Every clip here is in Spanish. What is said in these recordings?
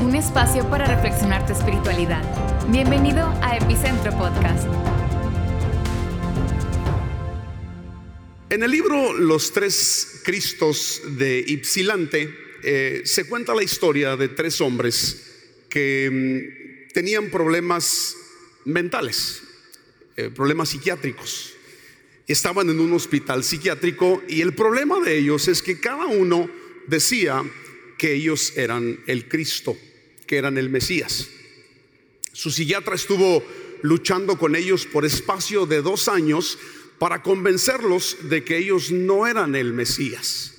un espacio para reflexionar tu espiritualidad. Bienvenido a Epicentro Podcast. En el libro Los tres Cristos de Ipsilante eh, se cuenta la historia de tres hombres que mm, tenían problemas mentales, eh, problemas psiquiátricos. Estaban en un hospital psiquiátrico y el problema de ellos es que cada uno decía que ellos eran el Cristo, que eran el Mesías. Su psiquiatra estuvo luchando con ellos por espacio de dos años para convencerlos de que ellos no eran el Mesías.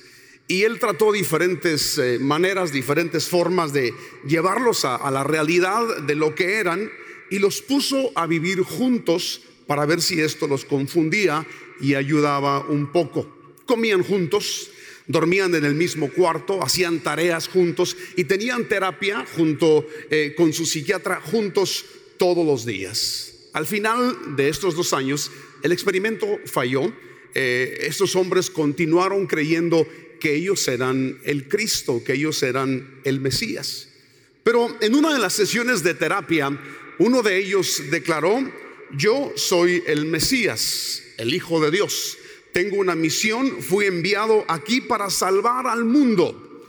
Y él trató diferentes eh, maneras, diferentes formas de llevarlos a, a la realidad de lo que eran y los puso a vivir juntos para ver si esto los confundía y ayudaba un poco. Comían juntos, dormían en el mismo cuarto, hacían tareas juntos y tenían terapia junto eh, con su psiquiatra juntos todos los días. Al final de estos dos años, el experimento falló. Eh, estos hombres continuaron creyendo que ellos eran el Cristo, que ellos eran el Mesías. Pero en una de las sesiones de terapia, uno de ellos declaró, yo soy el Mesías, el Hijo de Dios. Tengo una misión, fui enviado aquí para salvar al mundo.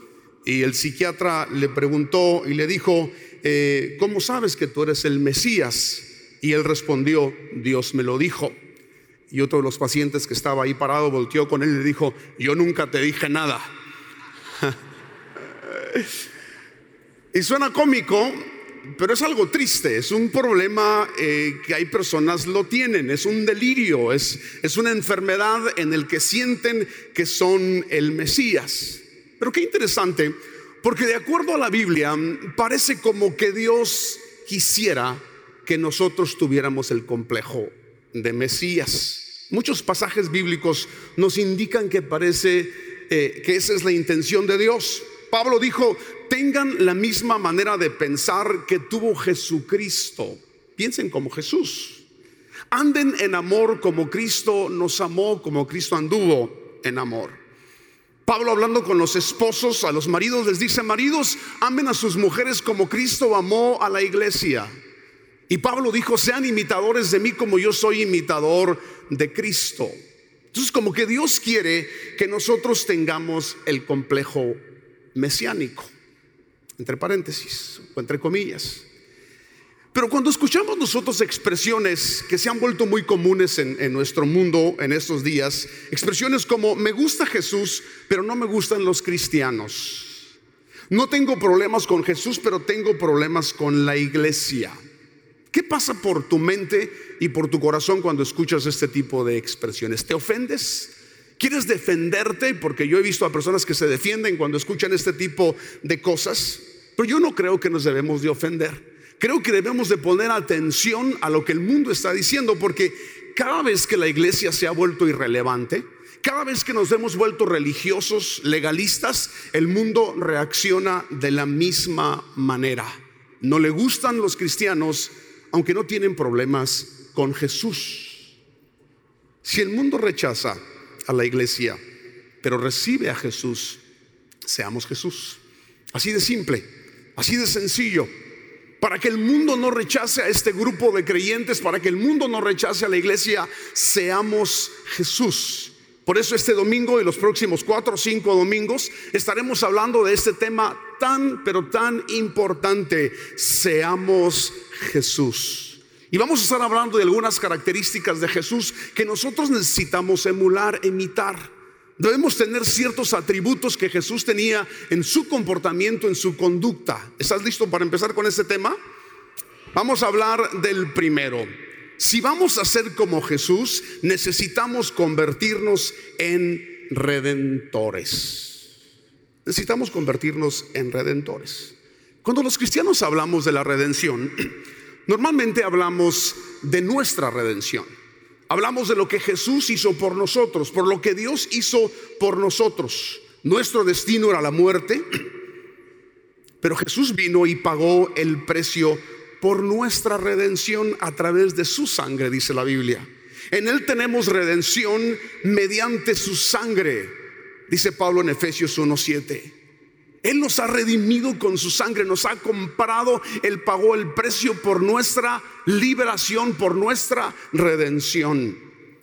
Y el psiquiatra le preguntó y le dijo, eh, ¿cómo sabes que tú eres el Mesías? Y él respondió, Dios me lo dijo. Y otro de los pacientes que estaba ahí parado volteó con él y le dijo, yo nunca te dije nada. y suena cómico, pero es algo triste, es un problema eh, que hay personas lo tienen, es un delirio, es, es una enfermedad en el que sienten que son el Mesías. Pero qué interesante, porque de acuerdo a la Biblia, parece como que Dios quisiera que nosotros tuviéramos el complejo de Mesías. Muchos pasajes bíblicos nos indican que parece eh, que esa es la intención de Dios. Pablo dijo, tengan la misma manera de pensar que tuvo Jesucristo. Piensen como Jesús. Anden en amor como Cristo nos amó, como Cristo anduvo en amor. Pablo hablando con los esposos, a los maridos les dice, maridos, amen a sus mujeres como Cristo amó a la iglesia. Y Pablo dijo, sean imitadores de mí como yo soy imitador de Cristo. Entonces como que Dios quiere que nosotros tengamos el complejo mesiánico, entre paréntesis o entre comillas. Pero cuando escuchamos nosotros expresiones que se han vuelto muy comunes en, en, nuestro mundo en estos días, expresiones como me gusta Jesús, pero no me gustan los cristianos. No tengo problemas con Jesús, pero tengo problemas con la iglesia. ¿Qué pasa por tu mente y por tu corazón cuando escuchas este tipo de expresiones? ¿Te ofendes? ¿Quieres defenderte? Porque yo he visto a personas que se defienden cuando escuchan este tipo de cosas. Pero yo no creo que nos debemos de ofender. Creo que debemos de poner atención a lo que el mundo está diciendo, porque cada vez que la iglesia se ha vuelto irrelevante, cada vez que nos hemos vuelto religiosos, legalistas, el mundo reacciona de la misma manera. No le gustan los cristianos, aunque no tienen problemas con Jesús. Si el mundo rechaza a la iglesia, pero recibe a Jesús, seamos Jesús. Así de simple, así de sencillo. Para que el mundo no rechace a este grupo de creyentes, para que el mundo no rechace a la iglesia, seamos Jesús. Por eso este domingo y los próximos cuatro o cinco domingos estaremos hablando de este tema tan, pero tan importante. Seamos Jesús. Y vamos a estar hablando de algunas características de Jesús que nosotros necesitamos emular, imitar. Debemos tener ciertos atributos que Jesús tenía en su comportamiento, en su conducta. ¿Estás listo para empezar con este tema? Vamos a hablar del primero. Si vamos a ser como Jesús, necesitamos convertirnos en redentores. Necesitamos convertirnos en redentores. Cuando los cristianos hablamos de la redención, Normalmente hablamos de nuestra redención. Hablamos de lo que Jesús hizo por nosotros, por lo que Dios hizo por nosotros. Nuestro destino era la muerte, pero Jesús vino y pagó el precio por nuestra redención a través de su sangre, dice la Biblia. En Él tenemos redención mediante su sangre, dice Pablo en Efesios 1.7. Él nos ha redimido con su sangre, nos ha comprado, Él pagó el precio por nuestra liberación, por nuestra redención.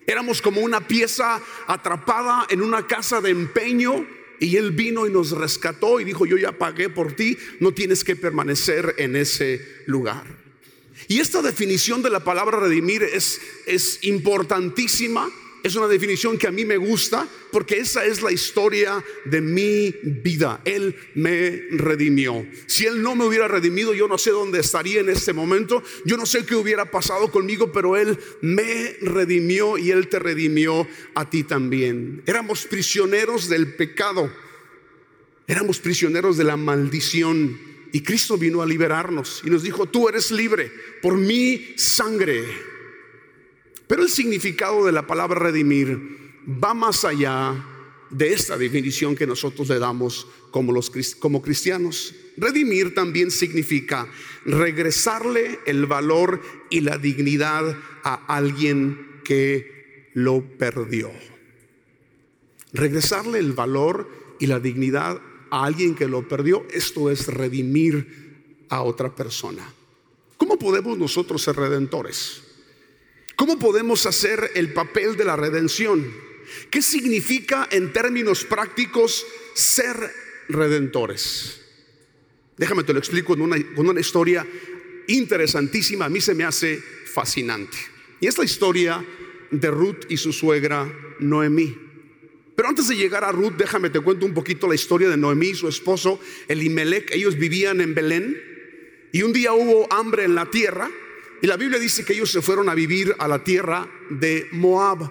Éramos como una pieza atrapada en una casa de empeño y Él vino y nos rescató y dijo, yo ya pagué por ti, no tienes que permanecer en ese lugar. Y esta definición de la palabra redimir es, es importantísima es una definición que a mí me gusta porque esa es la historia de mi vida. Él me redimió. Si Él no me hubiera redimido, yo no sé dónde estaría en este momento. Yo no sé qué hubiera pasado conmigo, pero Él me redimió y Él te redimió a ti también. Éramos prisioneros del pecado. Éramos prisioneros de la maldición. Y Cristo vino a liberarnos y nos dijo, tú eres libre por mi sangre pero el significado de la palabra redimir va más allá de esta definición que nosotros le damos como, los, como cristianos. Redimir también significa regresarle el valor y la dignidad a alguien que lo perdió. Regresarle el valor y la dignidad a alguien que lo perdió, esto es redimir a otra persona. ¿Cómo podemos nosotros ser redentores? ¿Cómo podemos hacer el papel de la redención? ¿Qué significa en términos prácticos ser redentores? Déjame te lo explico con una, con una historia interesantísima, a mí se me hace fascinante. Y es la historia de Ruth y su suegra Noemí. Pero antes de llegar a Ruth, déjame te cuento un poquito la historia de Noemí y su esposo Elimelech. Ellos vivían en Belén y un día hubo hambre en la tierra y la Biblia dice que ellos se fueron a vivir a la tierra de Moab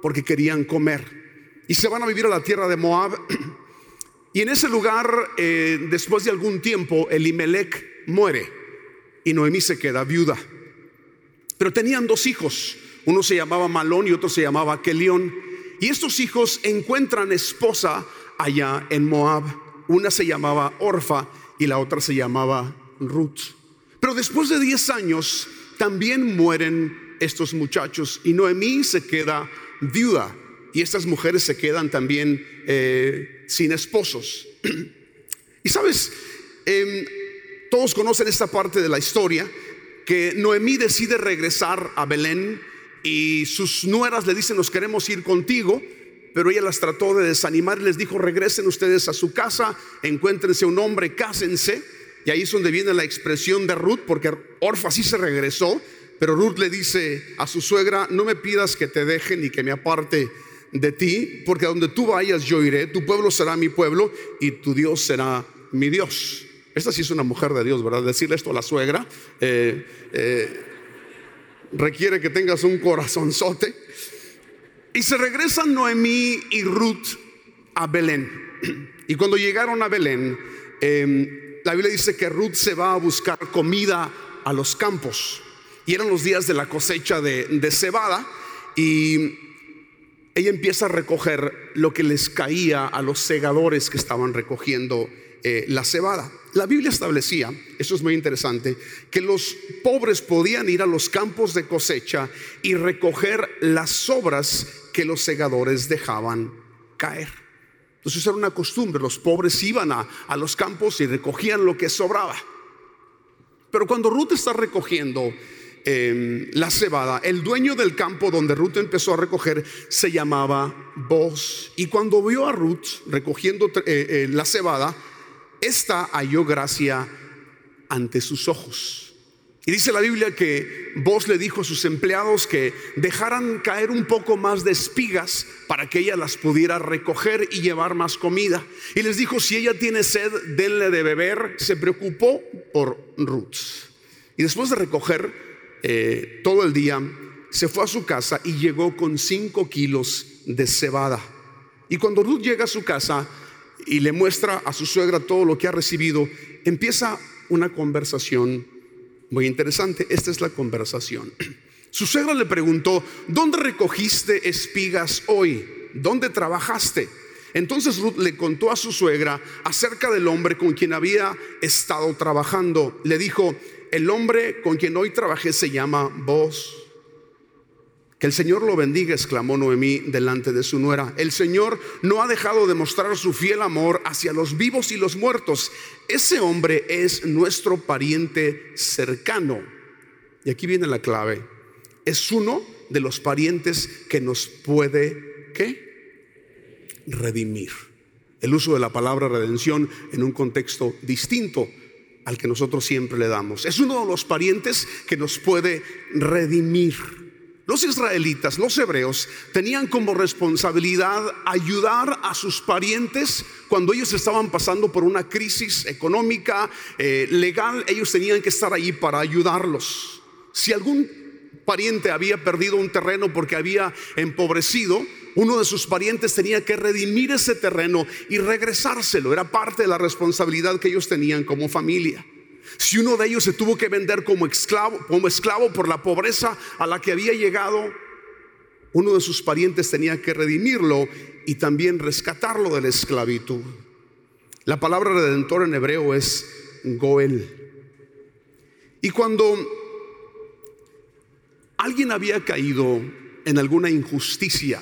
porque querían comer. Y se van a vivir a la tierra de Moab. Y en ese lugar, eh, después de algún tiempo, Elimelech muere y Noemí se queda viuda. Pero tenían dos hijos. Uno se llamaba Malón y otro se llamaba Kelión. Y estos hijos encuentran esposa allá en Moab. Una se llamaba Orfa y la otra se llamaba Ruth. Pero después de 10 años, también mueren estos muchachos y Noemí se queda viuda y estas mujeres se quedan también eh, sin esposos. y sabes, em, todos conocen esta parte de la historia, que Noemí decide regresar a Belén y sus nueras le dicen, nos queremos ir contigo, pero ella las trató de desanimar y les dijo, regresen ustedes a su casa, encuéntrense un hombre, cásense. Y ahí es donde viene la expresión de Ruth, porque Orfa sí se regresó, pero Ruth le dice a su suegra, no me pidas que te deje ni que me aparte de ti, porque a donde tú vayas yo iré, tu pueblo será mi pueblo y tu Dios será mi Dios. Esta sí es una mujer de Dios, ¿verdad? Decirle esto a la suegra eh, eh, requiere que tengas un corazonzote. Y se regresan Noemí y Ruth a Belén. Y cuando llegaron a Belén, em, la Biblia dice que Ruth se va a buscar comida a los campos. Y eran los días de la cosecha de, cebada. Y ella empieza a recoger lo que les caía a los segadores que estaban recogiendo eh, la cebada. La Biblia establecía, eso es muy interesante, que los pobres podían ir a los campos de cosecha y recoger las sobras que los segadores dejaban caer. Entonces era una costumbre, los pobres iban a, los campos y recogían lo que sobraba. Pero cuando Ruth está recogiendo em, la cebada, el dueño del campo donde Ruth empezó a recoger se llamaba Boz. Y cuando vio a Ruth recogiendo eh, eh, la cebada, esta halló gracia ante sus ojos. Y dice la Biblia que vos le dijo a sus empleados que dejaran caer un poco más de espigas para que ella las pudiera recoger y llevar más comida. Y les dijo, si ella tiene sed, denle de beber. Se preocupó por Ruth. Y después de recoger eh, todo el día, se fue a su casa y llegó con cinco kilos de cebada. Y cuando Ruth llega a su casa y le muestra a su suegra todo lo que ha recibido, empieza una conversación muy interesante, esta es la conversación. Su suegra le preguntó, ¿dónde recogiste espigas hoy? ¿Dónde trabajaste? Entonces Ruth le contó a su suegra acerca del hombre con quien había estado trabajando. Le dijo, el hombre con quien hoy trabajé se llama vos. Que el Señor lo bendiga, exclamó Noemí delante de su nuera. El Señor no ha dejado de mostrar su fiel amor hacia los vivos y los muertos. Ese hombre es nuestro pariente cercano. Y aquí viene la clave. Es uno de los parientes que nos puede, ¿qué? Redimir. El uso de la palabra redención en un contexto distinto al que nosotros siempre le damos. Es uno de los parientes que nos puede redimir. Los israelitas, los hebreos, tenían como responsabilidad ayudar a sus parientes cuando ellos estaban pasando por una crisis económica, eh, legal, ellos tenían que estar allí para ayudarlos. Si algún pariente había perdido un terreno porque había empobrecido, uno de sus parientes tenía que redimir ese terreno y regresárselo. Era parte de la responsabilidad que ellos tenían como familia. Si uno de ellos se tuvo que vender como esclavo, como esclavo por la pobreza a la que había llegado, uno de sus parientes tenía que redimirlo y también rescatarlo de la esclavitud. La palabra redentor en hebreo es Goel. Y cuando alguien había caído en alguna injusticia,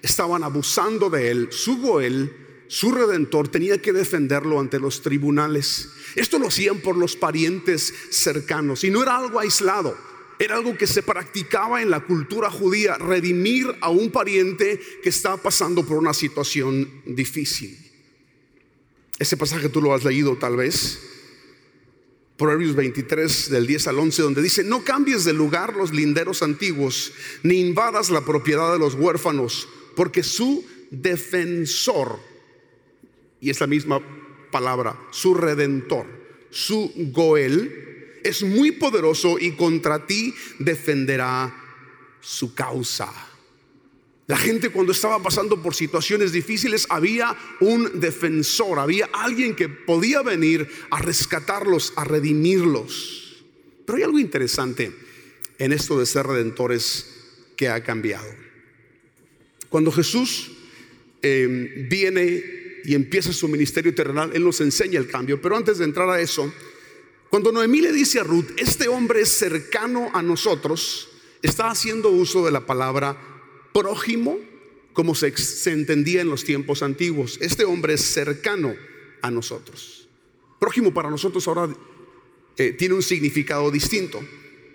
estaban abusando de él, su Goel, su redentor, tenía que defenderlo ante los tribunales. Esto lo hacían por los parientes cercanos y no era algo aislado. Era algo que se practicaba en la cultura judía, redimir a un pariente que estaba pasando por una situación difícil. Ese pasaje tú lo has leído tal vez. Proverbios 23 del 10 al 11 donde dice, no cambies de lugar los linderos antiguos, ni invadas la propiedad de los huérfanos, porque su defensor, y es la misma palabra, su redentor, su Goel, es muy poderoso y contra ti defenderá su causa. La gente cuando estaba pasando por situaciones difíciles había un defensor, había alguien que podía venir a rescatarlos, a redimirlos. Pero hay algo interesante en esto de ser redentores que ha cambiado. Cuando Jesús eh, viene y empieza su ministerio terrenal, Él nos enseña el cambio. Pero antes de entrar a eso, cuando Noemí le dice a Ruth, este hombre es cercano a nosotros, está haciendo uso de la palabra prójimo como se, entendía en los tiempos antiguos. Este hombre es cercano a nosotros. Prójimo para nosotros ahora eh, tiene un significado distinto.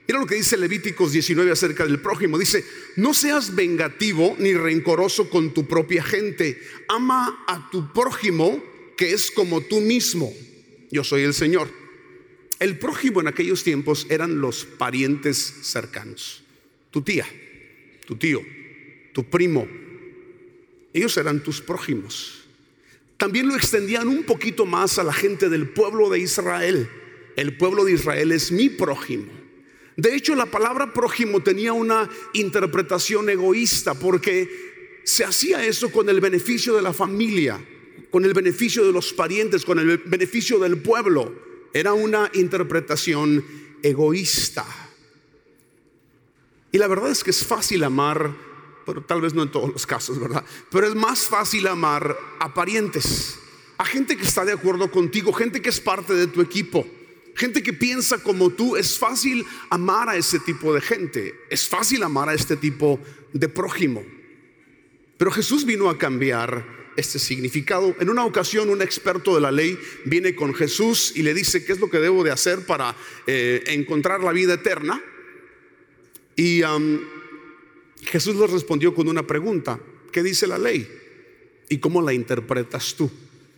Mira lo que dice Levíticos 19 acerca del prójimo. Dice, no seas vengativo ni rencoroso con tu propia gente. Ama a tu prójimo que es como tú mismo. Yo soy el Señor. El prójimo en aquellos tiempos eran los parientes cercanos. Tu tía, tu tío, tu primo. Ellos eran tus prójimos. También lo extendían un poquito más a la gente del pueblo de Israel. El pueblo de Israel es mi prójimo. De hecho, la palabra prójimo tenía una interpretación egoísta porque se hacía eso con el beneficio de la familia, con el beneficio de los parientes, con el beneficio del pueblo. Era una interpretación egoísta. Y la verdad es que es fácil amar, pero tal vez no en todos los casos, ¿verdad? Pero es más fácil amar a parientes, a gente que está de acuerdo contigo, gente que es parte de tu equipo gente que piensa como tú, es fácil amar a ese tipo de gente, es fácil amar a este tipo de prójimo. Pero Jesús vino a cambiar este significado. En una ocasión un experto de la ley viene con Jesús y le dice qué es lo que debo de hacer para eh, encontrar la vida eterna. Y Jesús le respondió con una pregunta, ¿qué dice la ley? ¿Y cómo la interpretas tú?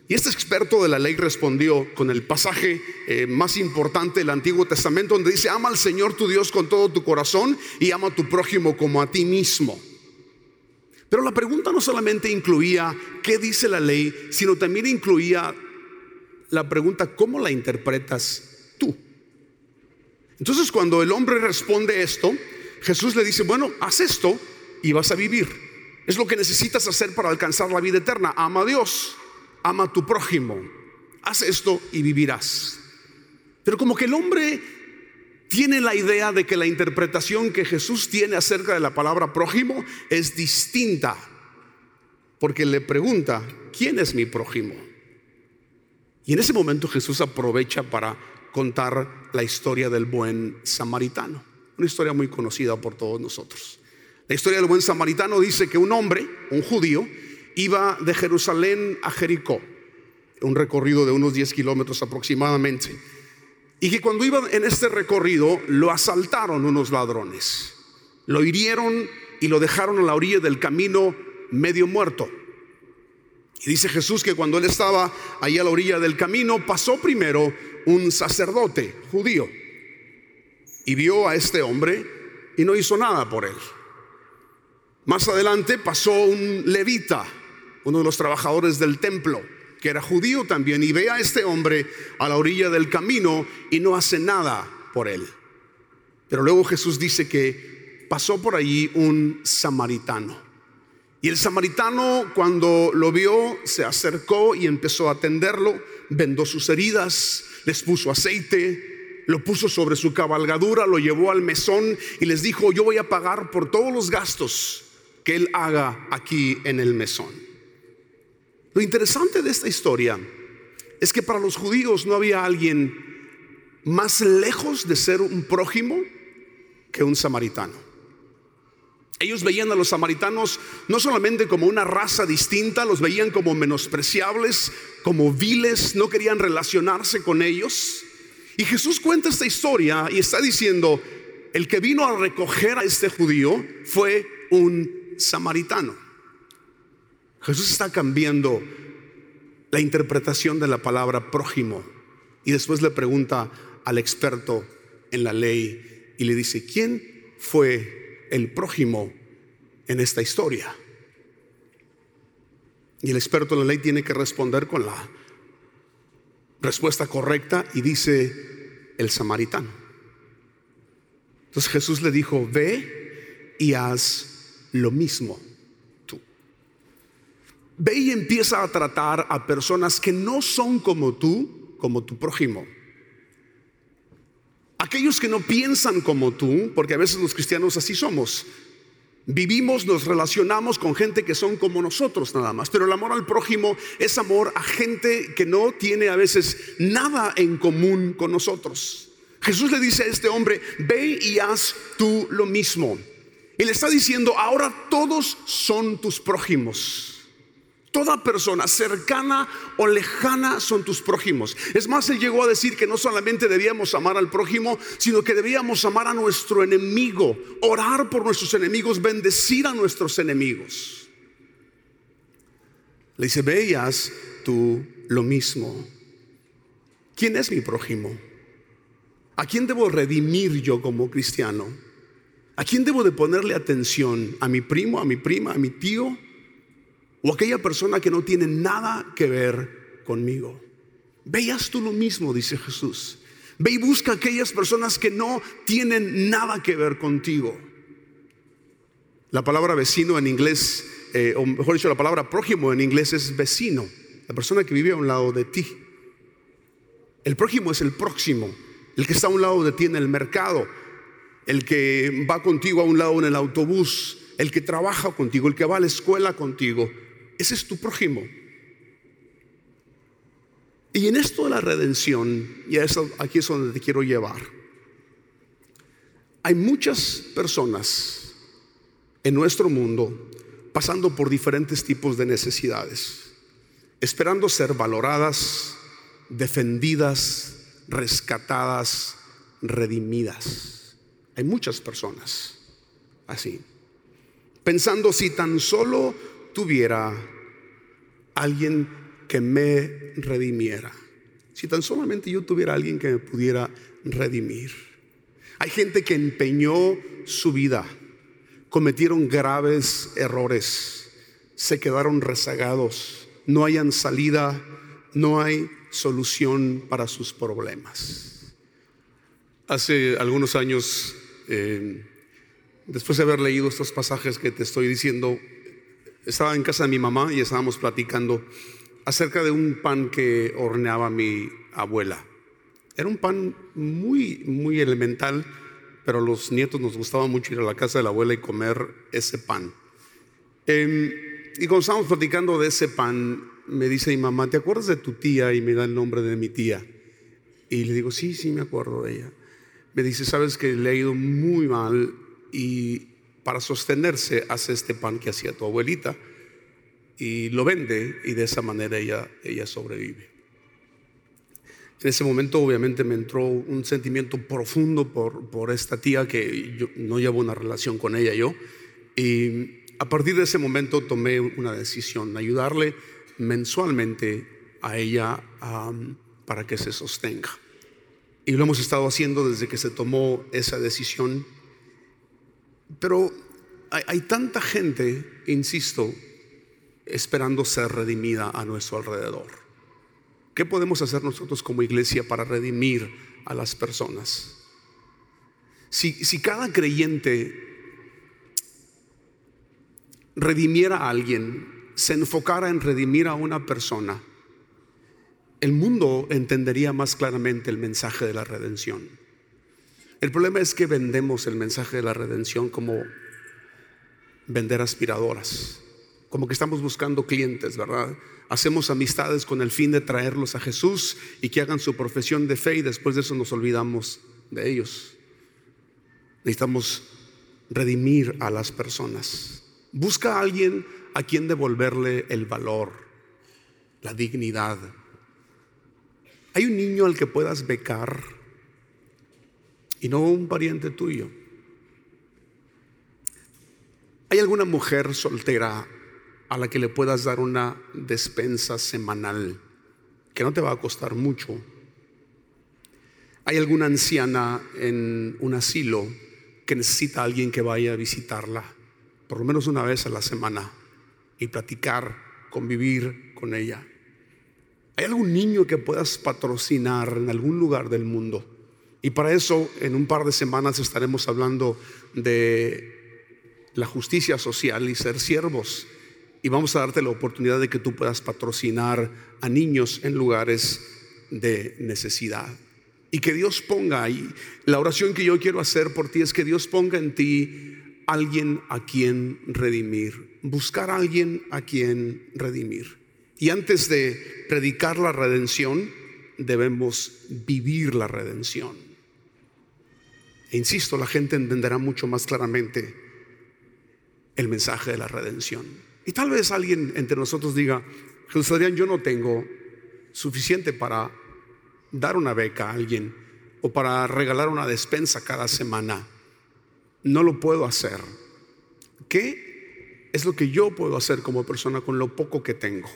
Y este experto de la ley respondió con el pasaje eh, más importante del Antiguo Testamento, donde dice, ama al Señor tu Dios con todo tu corazón y ama a tu prójimo como a ti mismo. Pero la pregunta no solamente incluía qué dice la ley, sino también incluía la pregunta, ¿cómo la interpretas tú? Entonces cuando el hombre responde esto, Jesús le dice, bueno, haz esto y vas a vivir. Es lo que necesitas hacer para alcanzar la vida eterna. Ama a Dios ama a tu prójimo, haz esto y vivirás. Pero como que el hombre tiene la idea de que la interpretación que Jesús tiene acerca de la palabra prójimo es distinta, porque le pregunta, ¿quién es mi prójimo? Y en ese momento Jesús aprovecha para contar la historia del buen samaritano, una historia muy conocida por todos nosotros. La historia del buen samaritano dice que un hombre, un judío, iba de Jerusalén a Jericó, un recorrido de unos 10 kilómetros aproximadamente, y que cuando iba en este recorrido lo asaltaron unos ladrones, lo hirieron y lo dejaron a la orilla del camino medio muerto. Y dice Jesús que cuando él estaba ahí a la orilla del camino, pasó primero un sacerdote judío y vio a este hombre y no hizo nada por él. Más adelante pasó un levita, uno de los trabajadores del templo, que era judío también, y ve a este hombre a la orilla del camino y no hace nada por él. Pero luego Jesús dice que pasó por allí un samaritano. Y el samaritano cuando lo vio se acercó y empezó a atenderlo, vendó sus heridas, les puso aceite, lo puso sobre su cabalgadura, lo llevó al mesón y les dijo, yo voy a pagar por todos los gastos que él haga aquí en el mesón. Lo interesante de esta historia es que para los judíos no había alguien más lejos de ser un prójimo que un samaritano. Ellos veían a los samaritanos no solamente como una raza distinta, los veían como menospreciables, como viles, no querían relacionarse con ellos. Y Jesús cuenta esta historia y está diciendo, el que vino a recoger a este judío fue un samaritano. Jesús está cambiando la interpretación de la palabra prójimo y después le pregunta al experto en la ley y le dice, ¿quién fue el prójimo en esta historia? Y el experto en la ley tiene que responder con la respuesta correcta y dice el samaritano. Entonces Jesús le dijo, ve y haz lo mismo. Ve y empieza a tratar a personas que no son como tú, como tu prójimo. Aquellos que no piensan como tú, porque a veces los cristianos así somos. Vivimos, nos relacionamos con gente que son como nosotros nada más, pero el amor al prójimo es amor a gente que no tiene a veces nada en común con nosotros. Jesús le dice a este hombre, ve y haz tú lo mismo. Le está diciendo, ahora todos son tus prójimos. Toda persona cercana o lejana son tus prójimos. Es más, él llegó a decir que no solamente debíamos amar al prójimo, sino que debíamos amar a nuestro enemigo, orar por nuestros enemigos, bendecir a nuestros enemigos. Le dice, veas tú lo mismo. ¿Quién es mi prójimo? ¿A quién debo redimir yo como cristiano? ¿A quién debo de ponerle atención? ¿A mi primo, a mi prima, a mi tío? ¿O aquella persona que no tiene nada que ver conmigo? Veas tú lo mismo, dice Jesús. Ve y busca a aquellas personas que no tienen nada que ver contigo. La palabra vecino en inglés, eh, o mejor dicho, la palabra prójimo en inglés es vecino, la persona que vive a un lado de ti. El prójimo es el próximo, el que está a un lado de ti en el mercado, el que va contigo a un lado en el autobús, el que trabaja contigo, el que va a la escuela contigo. Ese es tu prójimo. Y en esto de la redención, y aquí es donde te quiero llevar, hay muchas personas en nuestro mundo pasando por diferentes tipos de necesidades, esperando ser valoradas, defendidas, rescatadas, redimidas. Hay muchas personas así, pensando si tan solo tuviera alguien que me redimiera, si tan solamente yo tuviera alguien que me pudiera redimir. Hay gente que empeñó su vida, cometieron graves errores, se quedaron rezagados, no hayan salida, no hay solución para sus problemas. Hace algunos años eh, después de haber leído estos pasajes que te estoy diciendo, estaba en casa de mi mamá y estábamos platicando acerca de un pan que horneaba mi abuela. Era un pan muy, muy elemental, pero a los nietos nos gustaba mucho ir a la casa de la abuela y comer ese pan. Em, y cuando estábamos platicando de ese pan, me dice mi mamá, ¿te acuerdas de tu tía? Y me da el nombre de mi tía. Y le digo, sí, sí, me acuerdo de ella me dice, sabes que le ha ido muy mal y para sostenerse hace este pan que hacía tu abuelita y lo vende y de esa manera ella, ella sobrevive. En ese momento obviamente me entró un sentimiento profundo por, por esta tía que yo no llevo una relación con ella yo. Y a partir de ese momento tomé una decisión, ayudarle mensualmente a ella para que se sostenga. Y lo hemos estado haciendo desde que se tomó esa decisión. Pero hay, tanta gente, insisto, esperando ser redimida a nuestro alrededor. ¿Qué podemos hacer nosotros como iglesia para redimir a las personas? Si, si cada creyente redimiera a alguien, se enfocara en redimir a una persona, el mundo entendería más claramente el mensaje de la redención. El problema es que vendemos el mensaje de la redención como vender aspiradoras, como que estamos buscando clientes, ¿verdad? hacemos amistades con el fin de traerlos a Jesús y que hagan su profesión de fe y después de eso nos olvidamos de ellos. Necesitamos redimir a las personas. Busca a alguien a quien devolverle el valor, la dignidad. Hay un niño al que puedas becar y no un pariente tuyo. ¿Hay alguna mujer soltera a la que le puedas dar una despensa semanal que no te va a costar mucho. Hay alguna anciana en un asilo que necesita a alguien que vaya a visitarla por lo menos una vez a la semana y platicar, convivir con ella. ¿Hay algún niño que puedas patrocinar en algún lugar del mundo? Y para eso, en un par de semanas estaremos hablando de la justicia social y ser siervos y vamos a darte la oportunidad de que tú puedas patrocinar a niños en lugares de necesidad. Y que Dios ponga ahí, la oración que yo quiero hacer por ti es que Dios ponga en ti alguien a quien redimir, buscar a alguien a quien redimir. Y antes de predicar la redención, debemos vivir la redención. E insisto, la gente entenderá mucho más claramente el mensaje de la redención. Y tal vez alguien entre nosotros diga, Jesús Adrián, yo no tengo suficiente para dar una beca a alguien o para regalar una despensa cada semana. No lo puedo hacer. ¿Qué es lo que yo puedo hacer como persona con lo poco que tengo?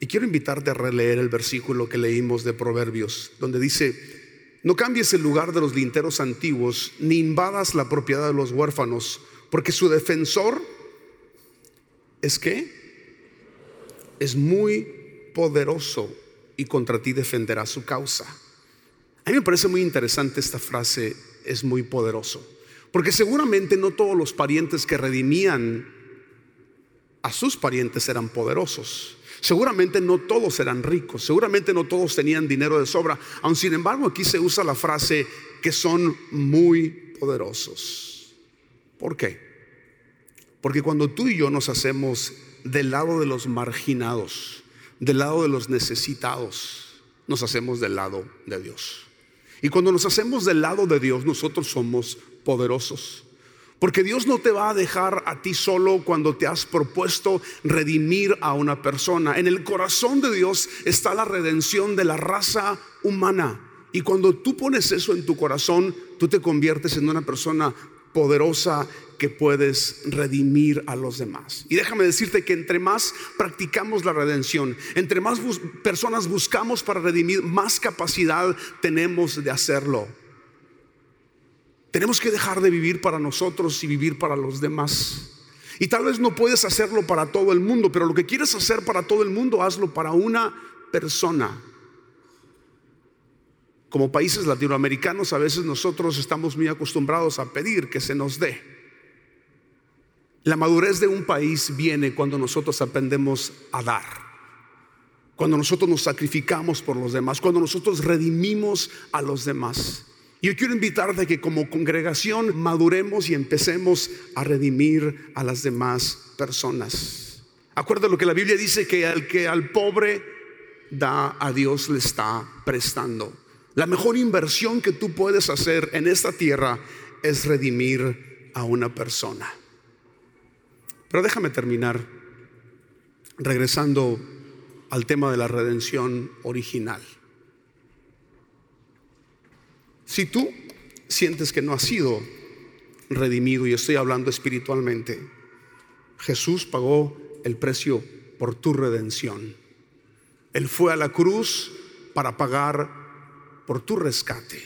Y quiero invitarte a releer el versículo que leímos de Proverbios, donde dice, no cambies el lugar de los linteros antiguos, ni invadas la propiedad de los huérfanos, porque su defensor es que es muy poderoso y contra ti defenderá su causa. A mí me parece muy interesante esta frase, es muy poderoso, porque seguramente no todos los parientes que redimían a sus parientes eran poderosos. Seguramente no todos eran ricos, seguramente no todos tenían dinero de sobra, aun sin embargo aquí se usa la frase que son muy poderosos. ¿Por qué? Porque cuando tú y yo nos hacemos del lado de los marginados, del lado de los necesitados, nos hacemos del lado de Dios. Y cuando nos hacemos del lado de Dios, nosotros somos poderosos. Porque Dios no te va a dejar a ti solo cuando te has propuesto redimir a una persona. En el corazón de Dios está la redención de la raza humana. Y cuando tú pones eso en tu corazón, tú te conviertes en una persona poderosa que puedes redimir a los demás. Y déjame decirte que entre más practicamos la redención, entre más personas buscamos para redimir, más capacidad tenemos de hacerlo. Tenemos que dejar de vivir para nosotros y vivir para los demás. Y tal vez no puedes hacerlo para todo el mundo, pero lo que quieres hacer para todo el mundo, hazlo para una persona. Como países latinoamericanos, a veces nosotros estamos muy acostumbrados a pedir que se nos dé. La madurez de un país viene cuando nosotros aprendemos a dar, cuando nosotros nos sacrificamos por los demás, cuando nosotros redimimos a los demás. Yo quiero invitarte a que como congregación maduremos y empecemos a redimir a las demás personas. Acuerda lo que la Biblia dice que al que al pobre da a Dios le está prestando. La mejor inversión que tú puedes hacer en esta tierra es redimir a una persona. Pero déjame terminar regresando al tema de la redención original. Si tú sientes que no has sido redimido, y estoy hablando espiritualmente, Jesús pagó el precio por tu redención. Él fue a la cruz para pagar por tu rescate.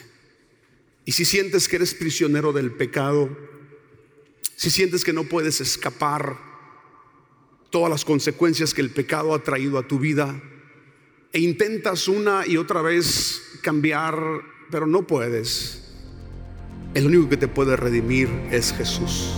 Y si sientes que eres prisionero del pecado, si sientes que no puedes escapar todas las consecuencias que el pecado ha traído a tu vida, e intentas una y otra vez cambiar, pero no puedes, el único que te puede redimir es Jesús.